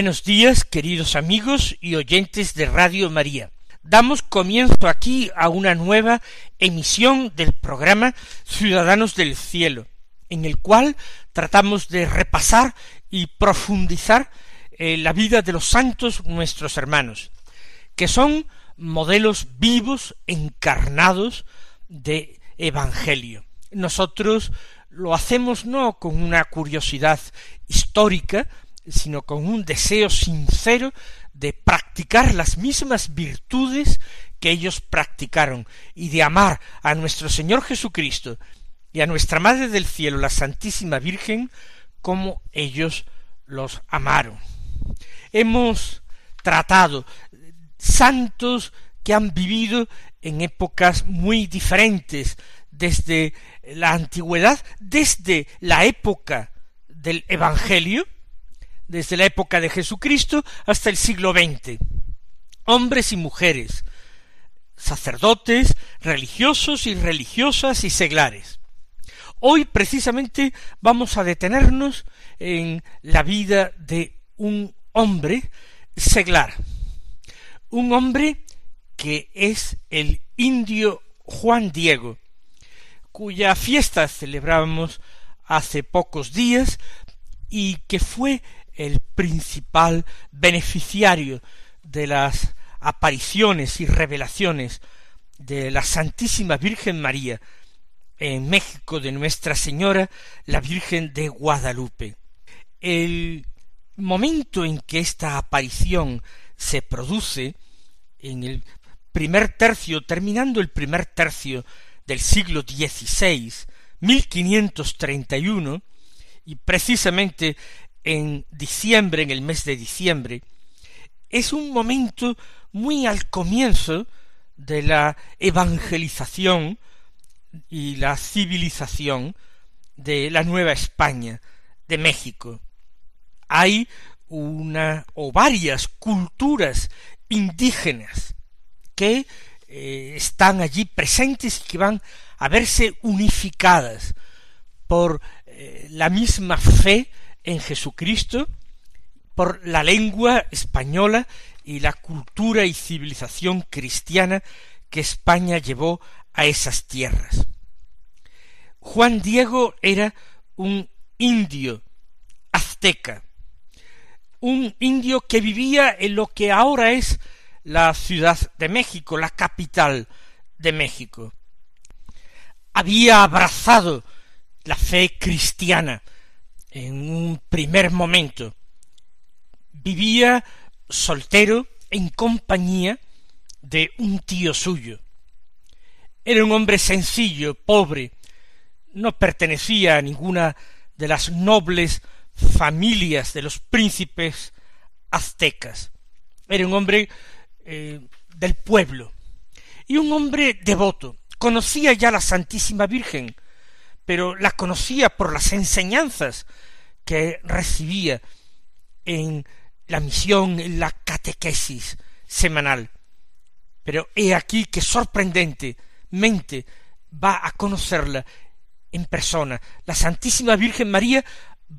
Buenos días, queridos amigos y oyentes de Radio María. Damos comienzo aquí a una nueva emisión del programa Ciudadanos del Cielo, en el cual tratamos de repasar y profundizar eh, la vida de los santos nuestros hermanos, que son modelos vivos, encarnados de Evangelio. Nosotros lo hacemos no con una curiosidad histórica, sino con un deseo sincero de practicar las mismas virtudes que ellos practicaron y de amar a nuestro Señor Jesucristo y a nuestra Madre del Cielo, la Santísima Virgen, como ellos los amaron. Hemos tratado santos que han vivido en épocas muy diferentes, desde la antigüedad, desde la época del Evangelio, desde la época de Jesucristo hasta el siglo XX. Hombres y mujeres, sacerdotes, religiosos y religiosas y seglares. Hoy precisamente vamos a detenernos en la vida de un hombre seglar, un hombre que es el indio Juan Diego, cuya fiesta celebramos hace pocos días y que fue el principal beneficiario de las apariciones y revelaciones de la Santísima Virgen María en México de Nuestra Señora, la Virgen de Guadalupe. El momento en que esta aparición se produce, en el primer tercio, terminando el primer tercio del siglo XVI, 1531, y precisamente en diciembre, en el mes de diciembre, es un momento muy al comienzo de la evangelización y la civilización de la Nueva España, de México. Hay una o varias culturas indígenas que eh, están allí presentes y que van a verse unificadas por eh, la misma fe en Jesucristo por la lengua española y la cultura y civilización cristiana que España llevó a esas tierras. Juan Diego era un indio azteca, un indio que vivía en lo que ahora es la Ciudad de México, la capital de México. Había abrazado la fe cristiana, en un primer momento. Vivía soltero en compañía de un tío suyo. Era un hombre sencillo, pobre, no pertenecía a ninguna de las nobles familias de los príncipes aztecas. Era un hombre eh, del pueblo y un hombre devoto. Conocía ya la Santísima Virgen, pero la conocía por las enseñanzas que recibía en la misión, en la catequesis semanal. Pero he aquí que sorprendentemente va a conocerla en persona. La Santísima Virgen María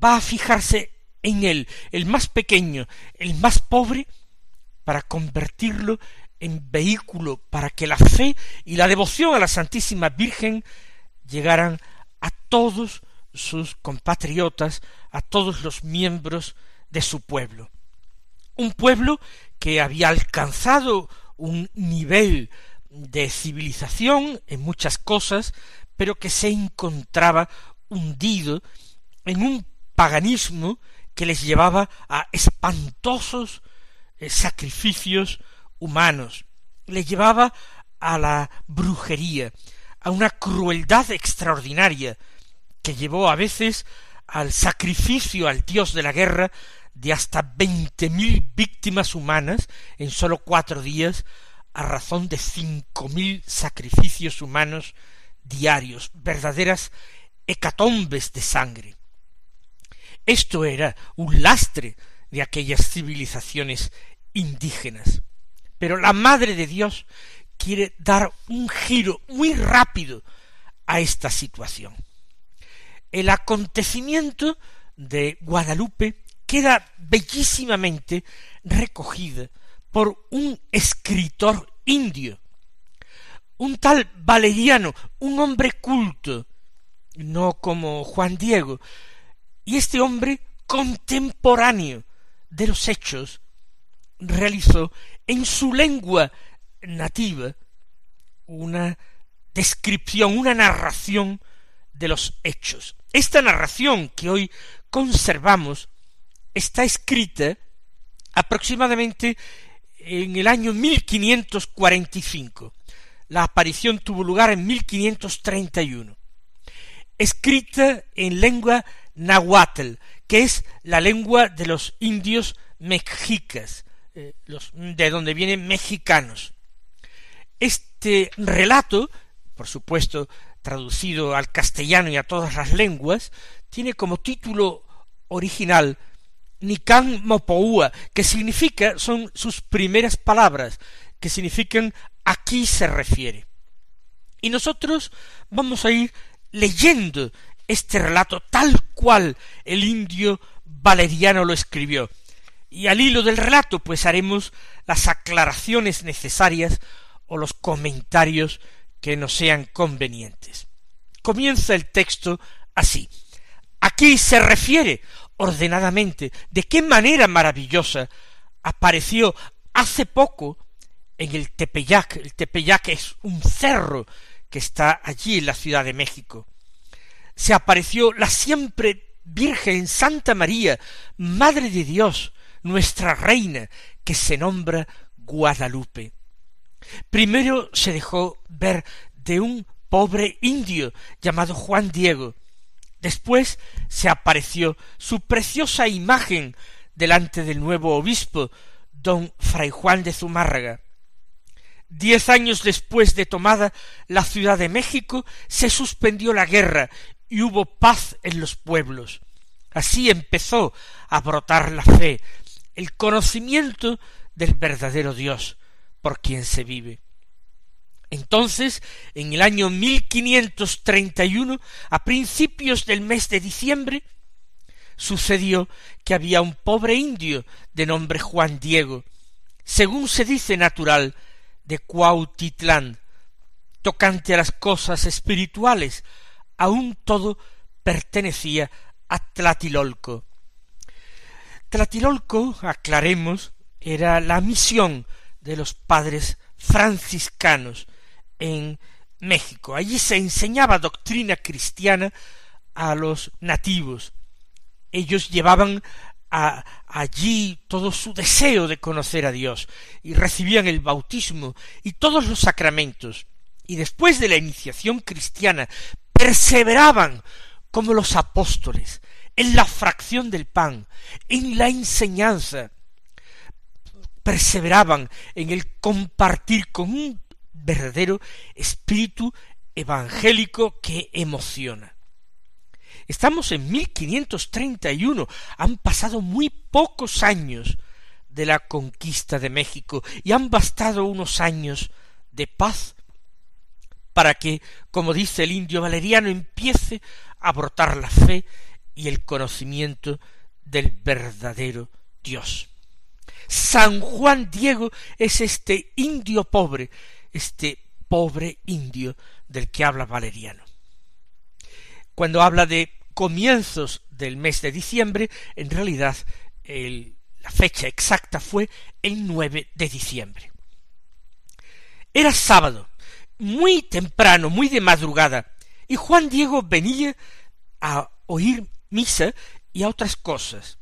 va a fijarse en él, el más pequeño, el más pobre, para convertirlo en vehículo para que la fe y la devoción a la Santísima Virgen llegaran a todos sus compatriotas, a todos los miembros de su pueblo. Un pueblo que había alcanzado un nivel de civilización en muchas cosas, pero que se encontraba hundido en un paganismo que les llevaba a espantosos eh, sacrificios humanos, les llevaba a la brujería, a una crueldad extraordinaria que llevó a veces al sacrificio al dios de la guerra de hasta veinte mil víctimas humanas en sólo cuatro días a razón de cinco mil sacrificios humanos diarios, verdaderas hecatombes de sangre. Esto era un lastre de aquellas civilizaciones indígenas. Pero la Madre de Dios quiere dar un giro muy rápido a esta situación. El acontecimiento de Guadalupe queda bellísimamente recogido por un escritor indio, un tal Valeriano, un hombre culto, no como Juan Diego, y este hombre contemporáneo de los hechos realizó en su lengua nativa una descripción, una narración de los hechos. Esta narración que hoy conservamos está escrita aproximadamente en el año 1545. La aparición tuvo lugar en 1531. Escrita en lengua nahuatl, que es la lengua de los indios mexicas, eh, de donde vienen mexicanos. Este relato, por supuesto, traducido al castellano y a todas las lenguas, tiene como título original Nikan Mopoua, que significa, son sus primeras palabras, que significan aquí se refiere. Y nosotros vamos a ir leyendo este relato tal cual el indio Valeriano lo escribió. Y al hilo del relato, pues haremos las aclaraciones necesarias o los comentarios que nos sean convenientes. Comienza el texto así. Aquí se refiere ordenadamente de qué manera maravillosa apareció hace poco en el Tepeyac. El Tepeyac es un cerro que está allí en la Ciudad de México. Se apareció la siempre Virgen Santa María, Madre de Dios, nuestra Reina, que se nombra Guadalupe. Primero se dejó ver de un pobre indio llamado Juan Diego. Después se apareció su preciosa imagen delante del nuevo obispo, don Fray Juan de Zumárraga. Diez años después de tomada la Ciudad de México, se suspendió la guerra y hubo paz en los pueblos. Así empezó a brotar la fe, el conocimiento del verdadero Dios, por quien se vive. Entonces, en el año 1531, a principios del mes de diciembre, sucedió que había un pobre indio de nombre Juan Diego, según se dice natural, de Cuautitlán, tocante a las cosas espirituales, aun todo pertenecía a Tlatilolco. Tlatilolco, aclaremos, era la misión de los padres franciscanos en México. Allí se enseñaba doctrina cristiana a los nativos. Ellos llevaban allí todo su deseo de conocer a Dios y recibían el bautismo y todos los sacramentos. Y después de la iniciación cristiana perseveraban como los apóstoles en la fracción del pan, en la enseñanza, perseveraban en el compartir con un verdadero espíritu evangélico que emociona. Estamos en 1531, han pasado muy pocos años de la conquista de México y han bastado unos años de paz para que, como dice el indio valeriano, empiece a brotar la fe y el conocimiento del verdadero Dios. San Juan Diego es este indio pobre, este pobre indio del que habla Valeriano. Cuando habla de comienzos del mes de diciembre, en realidad la fecha exacta fue el 9 de diciembre. Era sábado, muy temprano, muy de madrugada, y Juan Diego venía a oír misa y a otras cosas.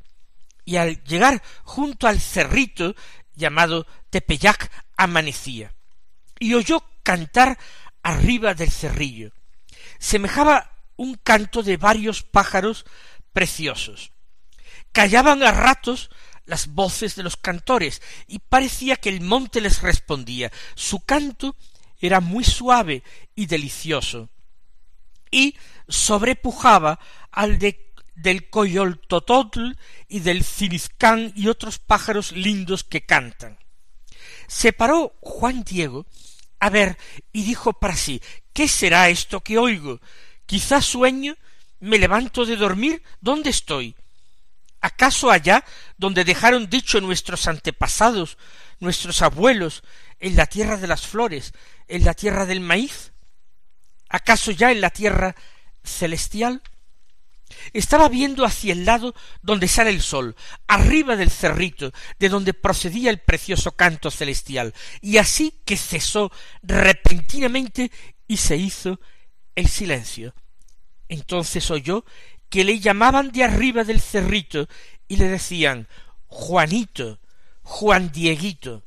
Y al llegar junto al cerrito llamado Tepeyac amanecía, y oyó cantar arriba del cerrillo. Semejaba un canto de varios pájaros preciosos. Callaban a ratos las voces de los cantores, y parecía que el monte les respondía. Su canto era muy suave y delicioso, y sobrepujaba al de del coyoltototl y del cirizcán y otros pájaros lindos que cantan. Se paró Juan Diego a ver y dijo para sí ¿Qué será esto que oigo? Quizá sueño, me levanto de dormir, ¿dónde estoy? ¿Acaso allá donde dejaron dicho nuestros antepasados, nuestros abuelos, en la tierra de las flores, en la tierra del maíz? ¿Acaso ya en la tierra celestial? Estaba viendo hacia el lado donde sale el sol, arriba del cerrito, de donde procedía el precioso canto celestial, y así que cesó repentinamente y se hizo el silencio. Entonces oyó que le llamaban de arriba del cerrito y le decían Juanito, Juan Dieguito.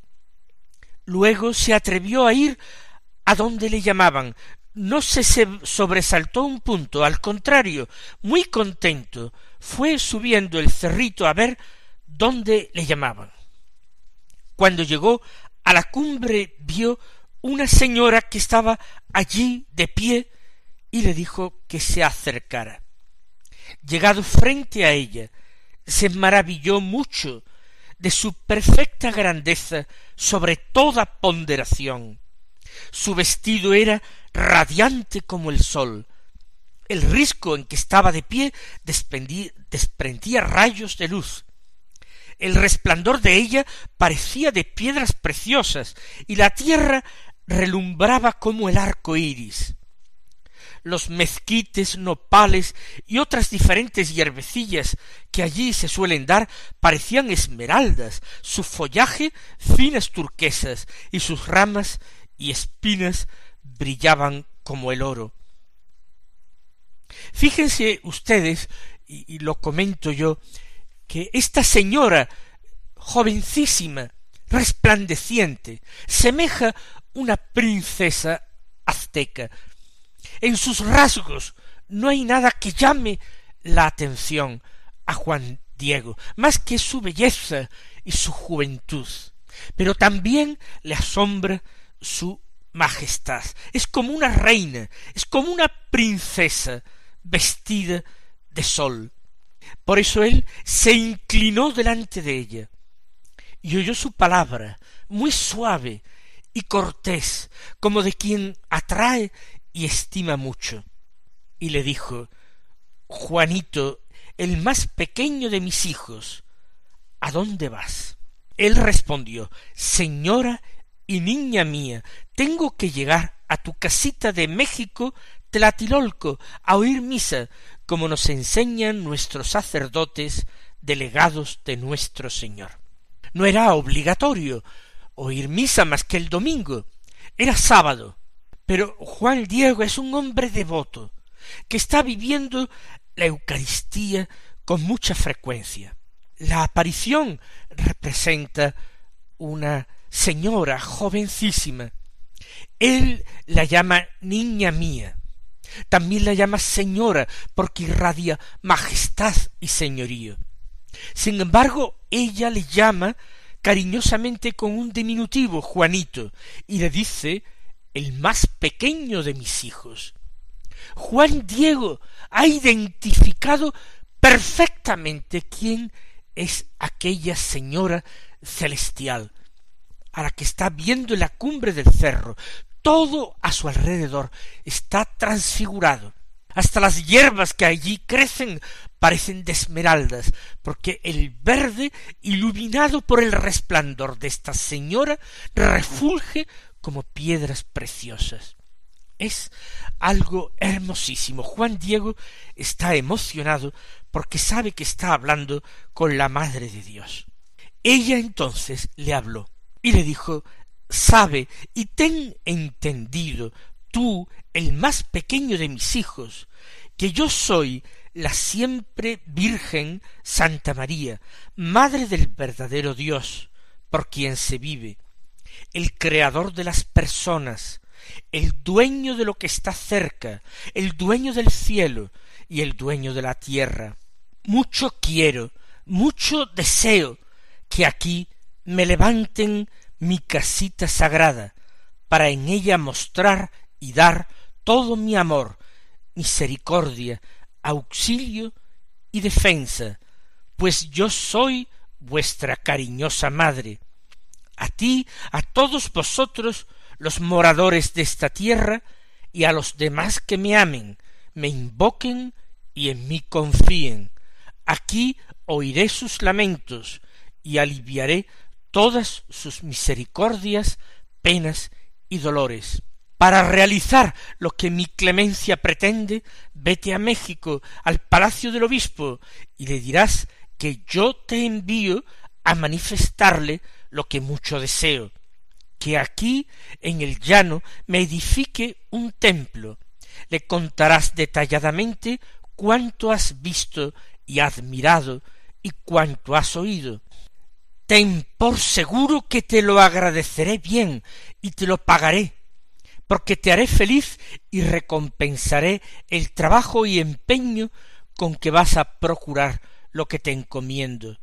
Luego se atrevió a ir a donde le llamaban, no se sobresaltó un punto, al contrario, muy contento, fue subiendo el cerrito a ver dónde le llamaban. Cuando llegó a la cumbre vio una señora que estaba allí de pie y le dijo que se acercara. Llegado frente a ella, se maravilló mucho de su perfecta grandeza sobre toda ponderación. Su vestido era radiante como el sol. El risco en que estaba de pie desprendía rayos de luz. El resplandor de ella parecía de piedras preciosas, y la tierra relumbraba como el arco iris. Los mezquites, nopales y otras diferentes hierbecillas que allí se suelen dar parecían esmeraldas, su follaje finas turquesas y sus ramas y espinas brillaban como el oro. Fíjense ustedes, y, lo comento yo, que esta señora jovencísima, resplandeciente, semeja una princesa azteca. En sus rasgos no hay nada que llame la atención a Juan Diego, más que su belleza y su juventud, pero también le asombra su majestad. Es como una reina, es como una princesa vestida de sol. Por eso él se inclinó delante de ella y oyó su palabra, muy suave y cortés, como de quien atrae y estima mucho. Y le dijo, Juanito, el más pequeño de mis hijos, ¿a dónde vas? Él respondió, Señora y niña mía, tengo que llegar a tu casita de México, Tlatilolco, a oír misa, como nos enseñan nuestros sacerdotes delegados de nuestro Señor. No era obligatorio oír misa más que el domingo, era sábado. Pero Juan Diego es un hombre devoto, que está viviendo la Eucaristía con mucha frecuencia. La aparición representa una señora jovencísima. Él la llama niña mía. También la llama señora porque irradia majestad y señorío. Sin embargo, ella le llama cariñosamente con un diminutivo Juanito y le dice el más pequeño de mis hijos. Juan Diego ha identificado perfectamente quién es aquella señora celestial, a la que está viendo en la cumbre del cerro. Todo a su alrededor está transfigurado. Hasta las hierbas que allí crecen parecen de esmeraldas, porque el verde, iluminado por el resplandor de esta señora, refulge como piedras preciosas. Es algo hermosísimo. Juan Diego está emocionado porque sabe que está hablando con la Madre de Dios. Ella entonces le habló y le dijo Sabe y ten entendido, tú, el más pequeño de mis hijos, que yo soy la siempre Virgen Santa María, Madre del verdadero Dios, por quien se vive, el Creador de las personas, el dueño de lo que está cerca, el dueño del cielo y el dueño de la tierra. Mucho quiero, mucho deseo que aquí me levanten mi casita sagrada, para en ella mostrar y dar todo mi amor, misericordia, auxilio y defensa, pues yo soy vuestra cariñosa madre. A ti, a todos vosotros, los moradores de esta tierra, y a los demás que me amen, me invoquen y en mí confíen. Aquí oiré sus lamentos y aliviaré todas sus misericordias, penas y dolores. Para realizar lo que mi clemencia pretende, vete a México, al palacio del obispo, y le dirás que yo te envío a manifestarle lo que mucho deseo, que aquí en el llano me edifique un templo. Le contarás detalladamente cuánto has visto y admirado y cuánto has oído. Ten por seguro que te lo agradeceré bien y te lo pagaré porque te haré feliz y recompensaré el trabajo y empeño con que vas a procurar lo que te encomiendo.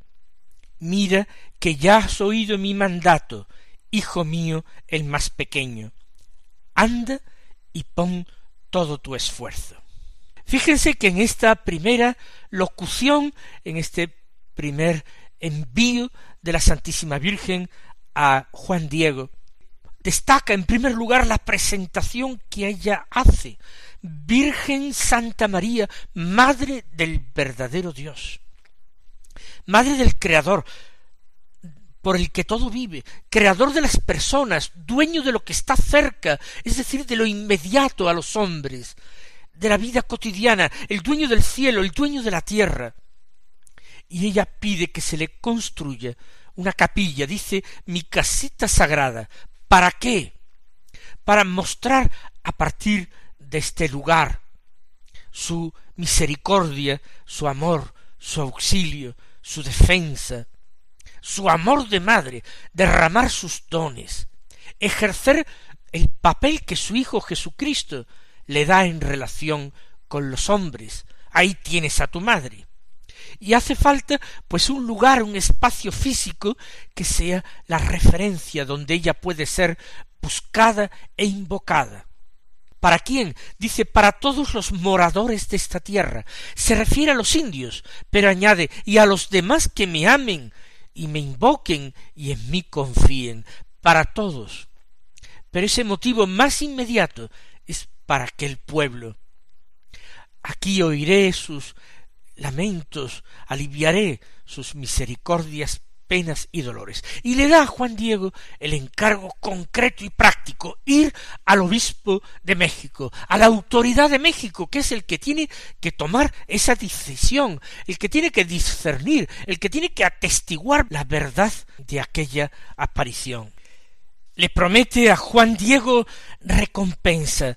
Mira que ya has oído mi mandato, hijo mío el más pequeño. Anda y pon todo tu esfuerzo. Fíjense que en esta primera locución, en este primer envío de la Santísima Virgen a Juan Diego, destaca en primer lugar la presentación que ella hace. Virgen Santa María, Madre del verdadero Dios, Madre del Creador, por el que todo vive, creador de las personas, dueño de lo que está cerca, es decir, de lo inmediato a los hombres, de la vida cotidiana, el dueño del cielo, el dueño de la tierra. Y ella pide que se le construya una capilla, dice mi casita sagrada, ¿Para qué? Para mostrar a partir de este lugar su misericordia, su amor, su auxilio, su defensa, su amor de madre, derramar sus dones, ejercer el papel que su Hijo Jesucristo le da en relación con los hombres. Ahí tienes a tu madre y hace falta pues un lugar, un espacio físico que sea la referencia donde ella puede ser buscada e invocada. ¿Para quién? Dice, para todos los moradores de esta tierra. Se refiere a los indios, pero añade, y a los demás que me amen y me invoquen y en mí confíen, para todos. Pero ese motivo más inmediato es para aquel pueblo. Aquí oiré sus lamentos, aliviaré sus misericordias, penas y dolores. Y le da a Juan Diego el encargo concreto y práctico, ir al obispo de México, a la autoridad de México, que es el que tiene que tomar esa decisión, el que tiene que discernir, el que tiene que atestiguar la verdad de aquella aparición. Le promete a Juan Diego recompensa,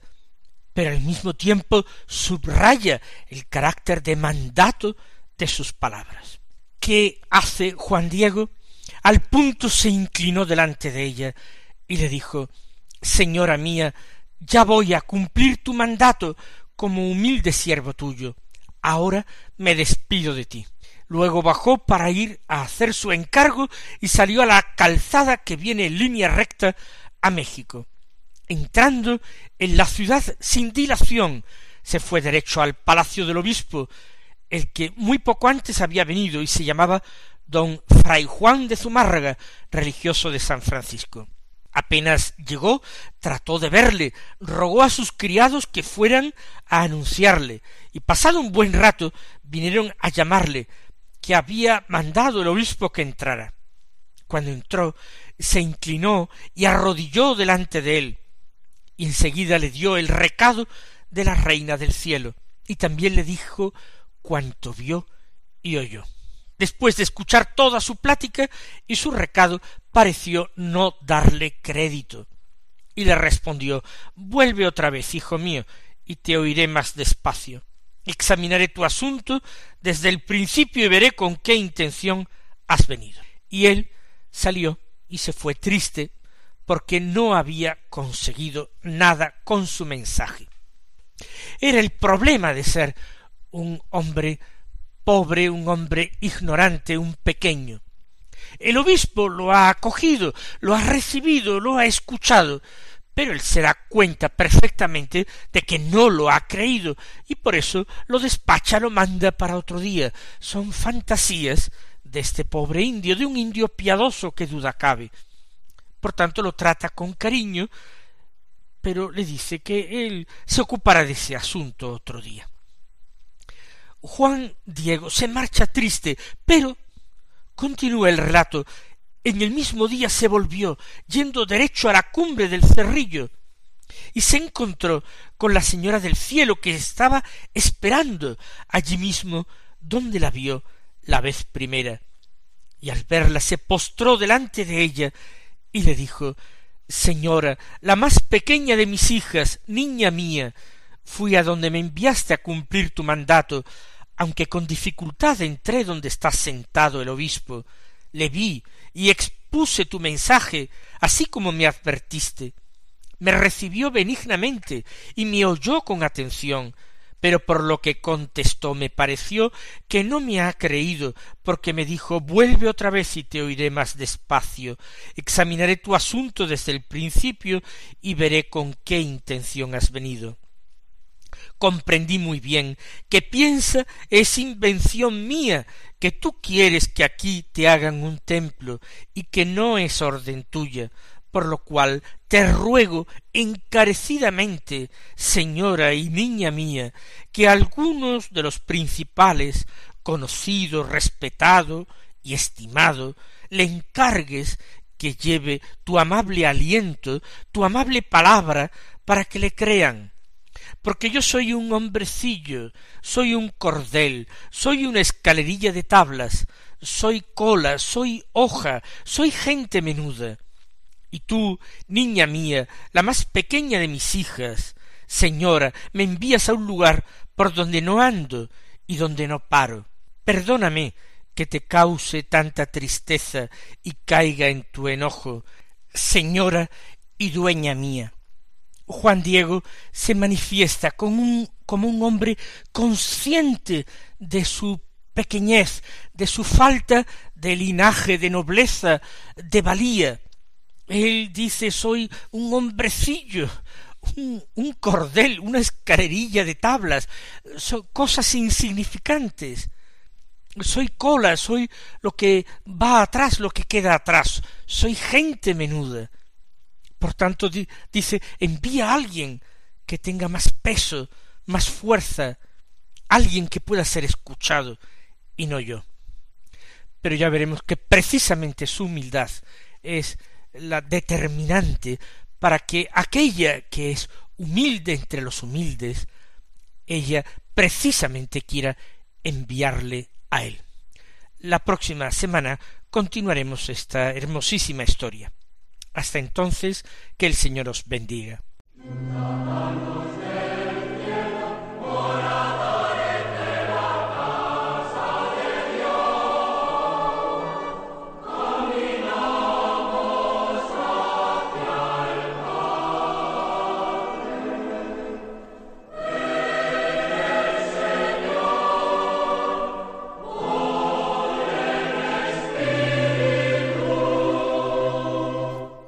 pero al mismo tiempo subraya el carácter de mandato de sus palabras. ¿Qué hace Juan Diego? Al punto se inclinó delante de ella y le dijo Señora mía, ya voy a cumplir tu mandato como humilde siervo tuyo. Ahora me despido de ti. Luego bajó para ir a hacer su encargo y salió a la calzada que viene en línea recta a México. Entrando en la ciudad sin dilación, se fue derecho al palacio del obispo, el que muy poco antes había venido y se llamaba don Fray Juan de Zumárraga, religioso de San Francisco. Apenas llegó, trató de verle, rogó a sus criados que fueran a anunciarle, y pasado un buen rato vinieron a llamarle, que había mandado el obispo que entrara. Cuando entró, se inclinó y arrodilló delante de él, y enseguida le dio el recado de la reina del cielo, y también le dijo cuanto vio y oyó. Después de escuchar toda su plática y su recado, pareció no darle crédito, y le respondió Vuelve otra vez, hijo mío, y te oiré más despacio. examinaré tu asunto desde el principio y veré con qué intención has venido. Y él salió y se fue triste porque no había conseguido nada con su mensaje. Era el problema de ser un hombre pobre, un hombre ignorante, un pequeño. El obispo lo ha acogido, lo ha recibido, lo ha escuchado, pero él se da cuenta perfectamente de que no lo ha creído y por eso lo despacha, lo manda para otro día. Son fantasías de este pobre indio, de un indio piadoso que duda cabe. Por tanto lo trata con cariño, pero le dice que él se ocupará de ese asunto otro día. Juan Diego se marcha triste, pero continúa el relato en el mismo día se volvió, yendo derecho a la cumbre del cerrillo, y se encontró con la señora del cielo que estaba esperando allí mismo donde la vio la vez primera. Y al verla se postró delante de ella y le dijo Señora, la más pequeña de mis hijas, niña mía, fui a donde me enviaste a cumplir tu mandato, aunque con dificultad entré donde está sentado el obispo, le vi y expuse tu mensaje, así como me advertiste. Me recibió benignamente y me oyó con atención, pero por lo que contestó me pareció que no me ha creído, porque me dijo vuelve otra vez y te oiré más despacio, examinaré tu asunto desde el principio y veré con qué intención has venido. Comprendí muy bien que piensa es invención mía, que tú quieres que aquí te hagan un templo y que no es orden tuya, por lo cual te ruego encarecidamente, señora y niña mía, que algunos de los principales, conocido, respetado y estimado, le encargues que lleve tu amable aliento, tu amable palabra, para que le crean, porque yo soy un hombrecillo, soy un cordel, soy una escalerilla de tablas, soy cola, soy hoja, soy gente menuda. Y tú, niña mía, la más pequeña de mis hijas, señora, me envías a un lugar por donde no ando y donde no paro. Perdóname que te cause tanta tristeza y caiga en tu enojo, señora y dueña mía. Juan Diego se manifiesta como un, como un hombre consciente de su pequeñez, de su falta de linaje, de nobleza, de valía. Él dice soy un hombrecillo, un, un cordel, una escalerilla de tablas, son cosas insignificantes. Soy cola, soy lo que va atrás, lo que queda atrás, soy gente menuda. Por tanto, dice, envía a alguien que tenga más peso, más fuerza, alguien que pueda ser escuchado, y no yo. Pero ya veremos que precisamente su humildad es la determinante para que aquella que es humilde entre los humildes, ella precisamente quiera enviarle a él. La próxima semana continuaremos esta hermosísima historia. Hasta entonces, que el Señor os bendiga.